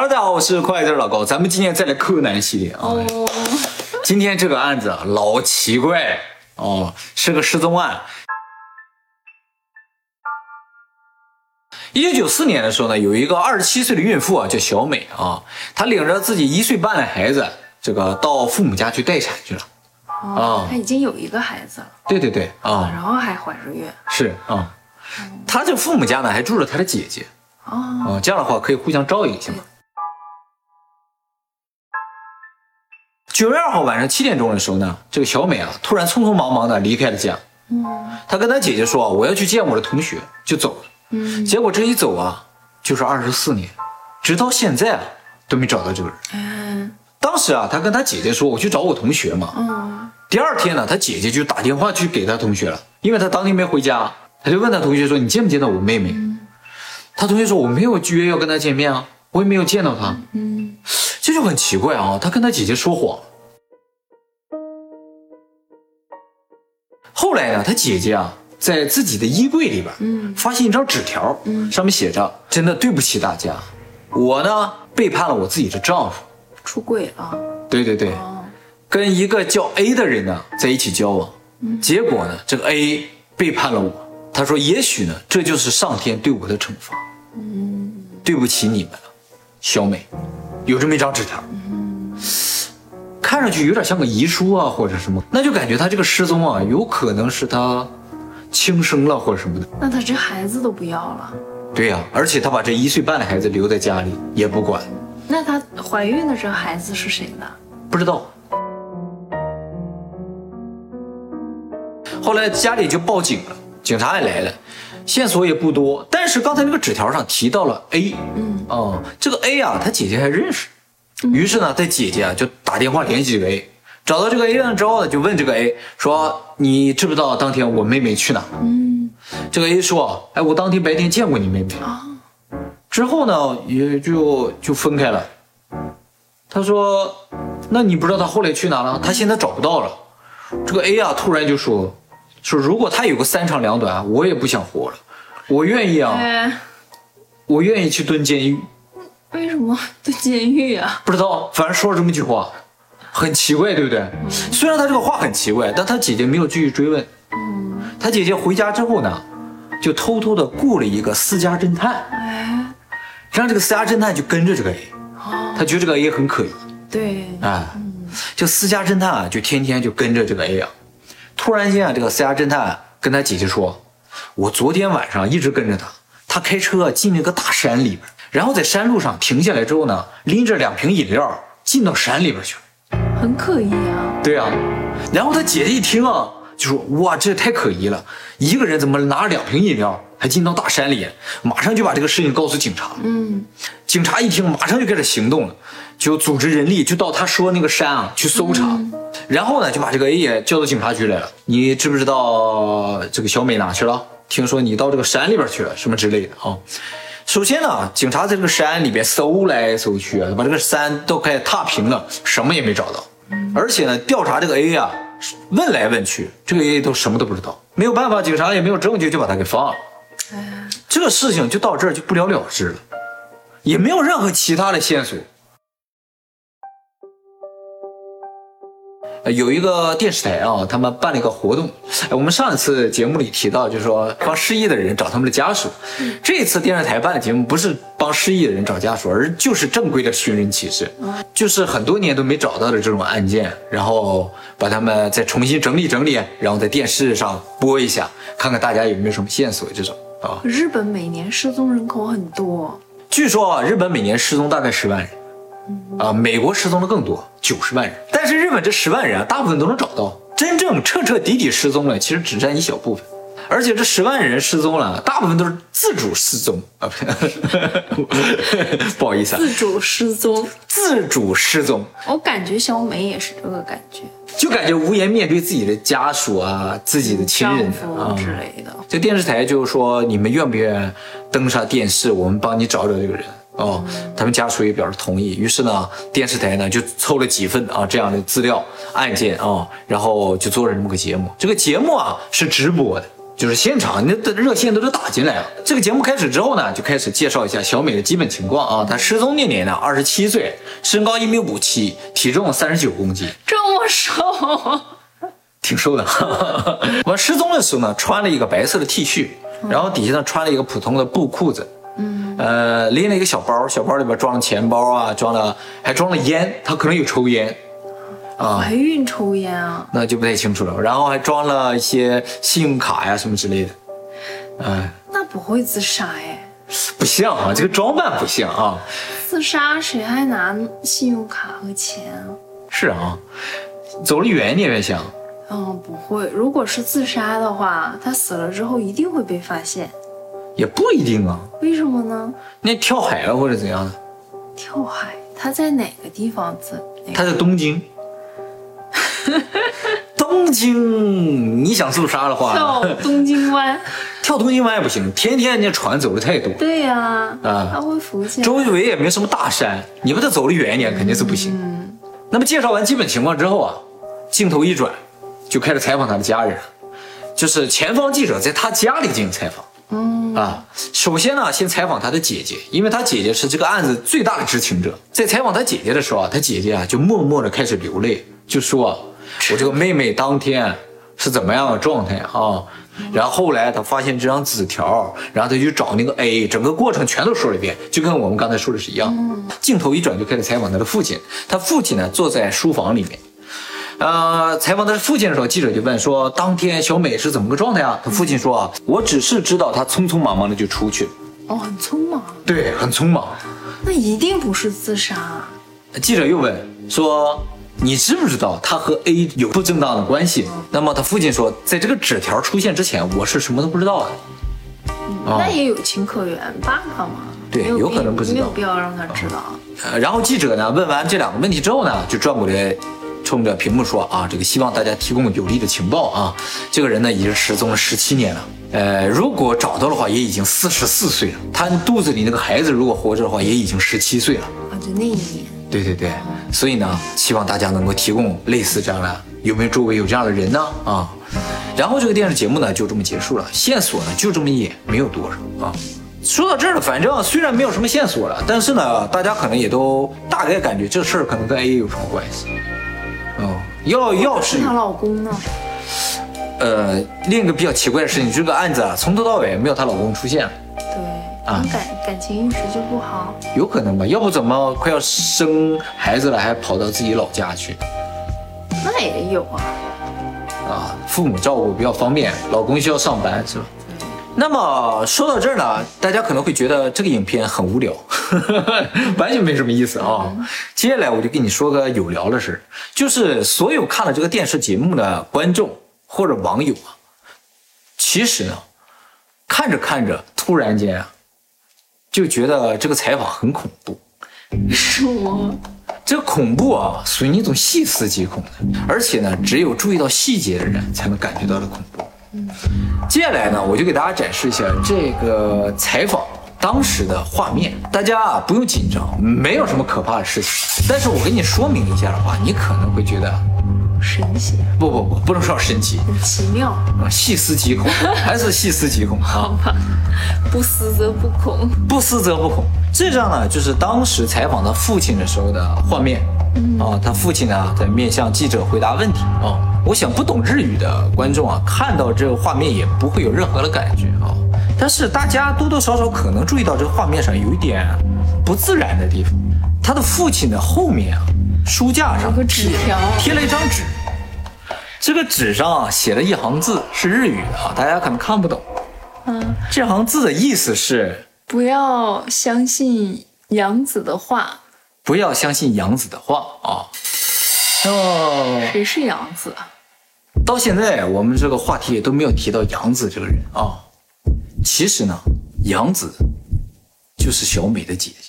Hello，大家好，我是快字老高，咱们今天再来柯南系列啊。哦，今天这个案子啊老奇怪哦，是个失踪案。一九九四年的时候呢，有一个二十七岁的孕妇啊，叫小美啊，她领着自己一岁半的孩子，这个到父母家去待产去了。哦，她已经有一个孩子了，对对对啊，然后还怀着孕。是啊，她这父母家呢还住着她的姐姐。哦，哦，这样的话可以互相照应一下嘛。九月二号晚上七点钟的时候呢，这个小美啊，突然匆匆忙忙的离开了家。嗯，她跟她姐姐说：“我要去见我的同学。”就走了。嗯，结果这一走啊，就是二十四年，直到现在啊，都没找到这个人。嗯，当时啊，她跟她姐姐说：“我去找我同学嘛。”嗯，第二天呢，她姐姐就打电话去给她同学了，因为她当天没回家，她就问她同学说：“你见没见到我妹妹？”她同学说：“我没有约要跟她见面啊，我也没有见到她。”嗯，这就很奇怪啊，她跟她姐姐说谎。后来呢，他姐姐啊。在自己的衣柜里边，嗯，发现一张纸条，嗯，上面写着：“真的对不起大家，我呢背叛了我自己的丈夫，出轨了。”对对对，跟一个叫 A 的人呢在一起交往，结果呢这个 A 背叛了我。他说：“也许呢这就是上天对我的惩罚。”嗯，对不起你们了，小美，有这么一张纸条，看上去有点像个遗书啊或者什么，那就感觉他这个失踪啊有可能是他。轻生了或者什么的，那他这孩子都不要了？对呀，而且他把这一岁半的孩子留在家里也不管。那他怀孕的这孩子是谁的？不知道。后来家里就报警了，警察也来了，线索也不多。但是刚才那个纸条上提到了 A，嗯，哦，这个 A 啊，他姐姐还认识。于是呢，他姐姐啊就打电话联系这个 A。找到这个 A 了之后呢，就问这个 A 说：“你知不知道当天我妹妹去哪？”嗯，这个 A 说：“哎，我当天白天见过你妹妹啊。”之后呢，也就就分开了。他说：“那你不知道她后来去哪了？她现在找不到了。”这个 A 啊，突然就说：“说如果他有个三长两短，我也不想活了，我愿意啊，我愿意去蹲监狱。”为什么在监狱啊？不知道，反正说了这么一句话。很奇怪，对不对？虽然他这个话很奇怪，但他姐姐没有继续追问。他姐姐回家之后呢，就偷偷的雇了一个私家侦探，哎让这个私家侦探就跟着这个 A。他觉得这个 A 很可疑。对，哎，就私家侦探啊，就天天就跟着这个 A 啊。突然间啊，这个私家侦探跟他姐姐说：“我昨天晚上一直跟着他，他开车进那个大山里边，然后在山路上停下来之后呢，拎着两瓶饮料进到山里边去了。”很可疑啊！对啊，然后他姐姐一听啊，就说：“哇，这也太可疑了！一个人怎么拿着两瓶饮料还进到大山里？”马上就把这个事情告诉警察。嗯，警察一听，马上就开始行动了，就组织人力，就到他说那个山啊去搜查。然后呢，就把这个 A 也叫到警察局来了。你知不知道这个小美哪去了？听说你到这个山里边去了，什么之类的啊？首先呢，警察在这个山里边搜来搜去啊，把这个山都快踏平了，什么也没找到。而且呢，调查这个 A 啊，问来问去，这个 A 都什么都不知道。没有办法，警察也没有证据，就把他给放了。这个事情就到这儿就不了了之了，也没有任何其他的线索。有一个电视台啊，他们办了一个活动。我们上一次节目里提到，就是说帮失忆的人找他们的家属。这次电视台办的节目不是帮失忆的人找家属，而就是正规的寻人启事，就是很多年都没找到的这种案件，然后把他们再重新整理整理，然后在电视上播一下，看看大家有没有什么线索。这种啊，日本每年失踪人口很多，据说啊，日本每年失踪大概十万人。啊，美国失踪的更多，九十万人。但是日本这十万人啊，大部分都能找到。真正彻彻底底失踪了，其实只占一小部分。而且这十万人失踪了，大部分都是自主失踪啊，不好意思啊，自主失踪，自主失踪。我感觉小美也是这个感觉，就感觉无颜面对自己的家属啊，自己的亲人啊之类的。这电视台就是说，你们愿不愿意登上电视，我们帮你找找这个人。哦，他们家属也表示同意。于是呢，电视台呢就凑了几份啊这样的资料案件啊，然后就做了这么个节目。这个节目啊是直播的，就是现场那的热线都是打进来了。这个节目开始之后呢，就开始介绍一下小美的基本情况啊。她失踪那年呢，二十七岁，身高一米五七，体重三十九公斤，这么瘦，挺瘦的。我失踪的时候呢，穿了一个白色的 T 恤，然后底下呢穿了一个普通的布裤子。嗯，呃，拎了一个小包，小包里边装了钱包啊，装了还装了烟，他可能有抽烟。啊，怀孕抽烟啊？那就不太清楚了。然后还装了一些信用卡呀什么之类的。哎，那不会自杀哎？不像啊，这个装扮不像啊。自杀谁还拿信用卡和钱啊？是啊，走得远一点越像。嗯，不会。如果是自杀的话，他死了之后一定会被发现。也不一定啊。为什么呢？那跳海了或者怎样的？跳海？他在哪个地方自？他在东京。东京，你想自杀的话，跳东京湾，跳东京湾也不行，天天那船走的太多。对呀，啊，他会浮起来。周围也没什么大山，你把它走的远一点，肯定是不行。嗯。那么介绍完基本情况之后啊，镜头一转，就开始采访他的家人，就是前方记者在他家里进行采访。嗯。啊，首先呢，先采访他的姐姐，因为他姐姐是这个案子最大的知情者。在采访他姐姐的时候啊，他姐姐啊就默默的开始流泪，就说。我这个妹妹当天是怎么样的状态啊？然后后来他发现这张纸条，然后他就找那个 A，整个过程全都说了一遍，就跟我们刚才说的是一样。镜头一转就开始采访他的父亲，他父亲呢坐在书房里面，呃，采访他的父亲的时候，记者就问说：“当天小美是怎么个状态啊？”他父亲说：“啊，我只是知道她匆匆忙忙的就出去了。”哦，很匆忙。对，很匆忙。那一定不是自杀。记者又问说。你知不知道他和 A 有不正当的关系？那么他父亲说，在这个纸条出现之前，我是什么都不知道的。那也有情可原爸爸嘛。对，有可能不知道，没有必要让他知道。呃，然后记者呢问完这两个问题之后呢，就转过来，冲着屏幕说啊，这个希望大家提供有力的情报啊。这个人呢已经失踪了十七年了，呃，如果找到的话，也已经四十四岁了。他肚子里那个孩子如果活着的话，也已经十七岁了。啊，就那一年。对对对，所以呢，希望大家能够提供类似这样的，有没有周围有这样的人呢？啊，然后这个电视节目呢就这么结束了，线索呢就这么一点，没有多少啊。说到这儿了，反正虽然没有什么线索了，但是呢，大家可能也都大概感觉这事儿可能跟 A 有什么关系。哦，要要是她老公呢？呃，另一个比较奇怪的事情，这个案子啊，从头到尾没有她老公出现。感感情一直就不好，有可能吧？要不怎么快要生孩子了，还跑到自己老家去？那也有啊。啊，父母照顾比较方便，老公需要上班是吧？那么说到这儿呢，大家可能会觉得这个影片很无聊，完全没什么意思啊。接下来我就跟你说个有聊的事就是所有看了这个电视节目的观众或者网友啊，其实呢，看着看着，突然间啊。就觉得这个采访很恐怖，是吗？这恐怖啊，属于那种细思极恐的，而且呢，只有注意到细节的人才能感觉到的恐怖。嗯，接下来呢，我就给大家展示一下这个采访当时的画面。大家啊，不用紧张，没有什么可怕的事情。但是我给你说明一下的话，你可能会觉得。神奇？不不不，不能说神奇，很奇妙啊！细思极恐，还是细思极恐好吧，不思则不恐，不思则不恐。这张呢，就是当时采访他父亲的时候的画面啊。他父亲呢，在面向记者回答问题啊。我想不懂日语的观众啊，看到这个画面也不会有任何的感觉啊。但是大家多多少少可能注意到这个画面上有一点不自然的地方。他的父亲的后面啊。书架上有个纸条，贴了一张纸，这个纸上啊写了一行字，是日语的啊，大家可能看不懂。嗯，这行字的意思是不要相信杨子的话，不要相信杨子的话啊。哦，谁是杨子？到现在我们这个话题也都没有提到杨子这个人啊。其实呢，杨子就是小美的姐姐。